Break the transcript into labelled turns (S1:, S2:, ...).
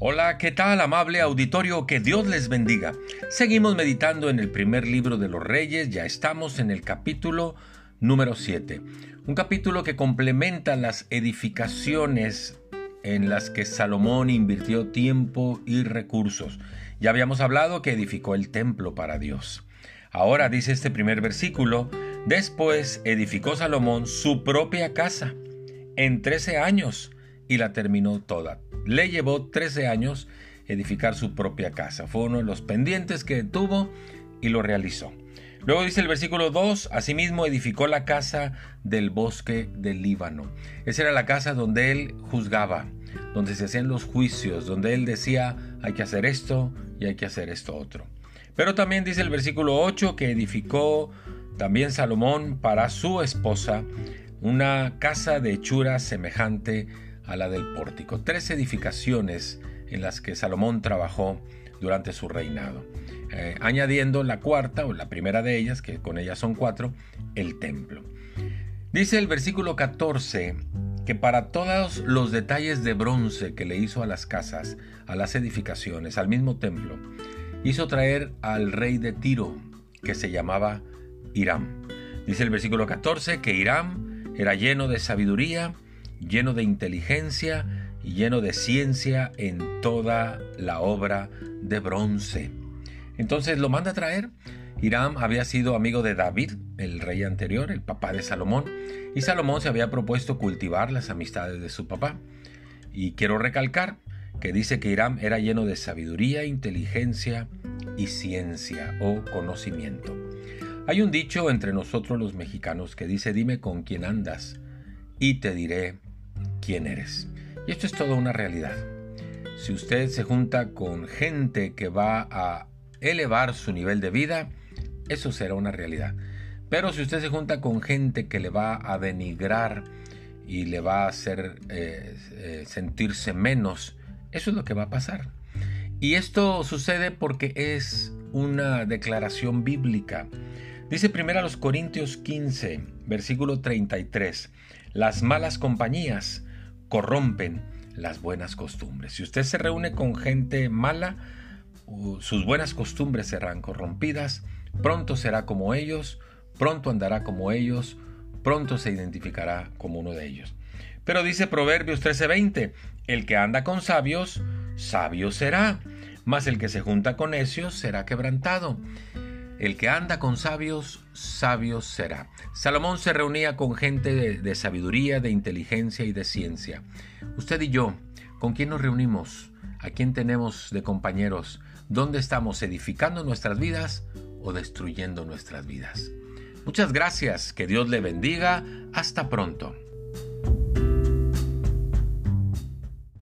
S1: Hola, ¿qué tal amable auditorio? Que Dios les bendiga. Seguimos meditando en el primer libro de los reyes, ya estamos en el capítulo número 7. Un capítulo que complementa las edificaciones en las que Salomón invirtió tiempo y recursos. Ya habíamos hablado que edificó el templo para Dios. Ahora dice este primer versículo, después edificó Salomón su propia casa en 13 años y la terminó toda. Le llevó 13 años edificar su propia casa. Fue uno de los pendientes que tuvo y lo realizó. Luego dice el versículo 2, asimismo edificó la casa del bosque del Líbano. Esa era la casa donde él juzgaba, donde se hacían los juicios, donde él decía hay que hacer esto y hay que hacer esto otro. Pero también dice el versículo 8 que edificó también Salomón para su esposa una casa de hechura semejante a la del pórtico. Tres edificaciones en las que Salomón trabajó durante su reinado. Eh, añadiendo la cuarta o la primera de ellas, que con ellas son cuatro, el templo. Dice el versículo 14 que para todos los detalles de bronce que le hizo a las casas, a las edificaciones, al mismo templo, hizo traer al rey de Tiro, que se llamaba Hiram. Dice el versículo 14 que Hiram era lleno de sabiduría lleno de inteligencia y lleno de ciencia en toda la obra de bronce. Entonces lo manda a traer. Hiram había sido amigo de David, el rey anterior, el papá de Salomón, y Salomón se había propuesto cultivar las amistades de su papá. Y quiero recalcar que dice que Hiram era lleno de sabiduría, inteligencia y ciencia o conocimiento. Hay un dicho entre nosotros los mexicanos que dice dime con quién andas y te diré quién eres. Y esto es toda una realidad. Si usted se junta con gente que va a elevar su nivel de vida, eso será una realidad. Pero si usted se junta con gente que le va a denigrar y le va a hacer eh, eh, sentirse menos, eso es lo que va a pasar. Y esto sucede porque es una declaración bíblica. Dice primero a los Corintios 15, versículo 33, las malas compañías corrompen las buenas costumbres. Si usted se reúne con gente mala, sus buenas costumbres serán corrompidas, pronto será como ellos, pronto andará como ellos, pronto se identificará como uno de ellos. Pero dice Proverbios 13:20, el que anda con sabios, sabio será, mas el que se junta con necios será quebrantado. El que anda con sabios, sabio será. Salomón se reunía con gente de, sabiduría, de inteligencia y de ciencia. Usted y yo, ¿con quién nos reunimos? ¿A quién tenemos de compañeros? ¿Dónde estamos edificando nuestras vidas o destruyendo nuestras vidas? Muchas gracias, que Dios le bendiga. Hasta pronto.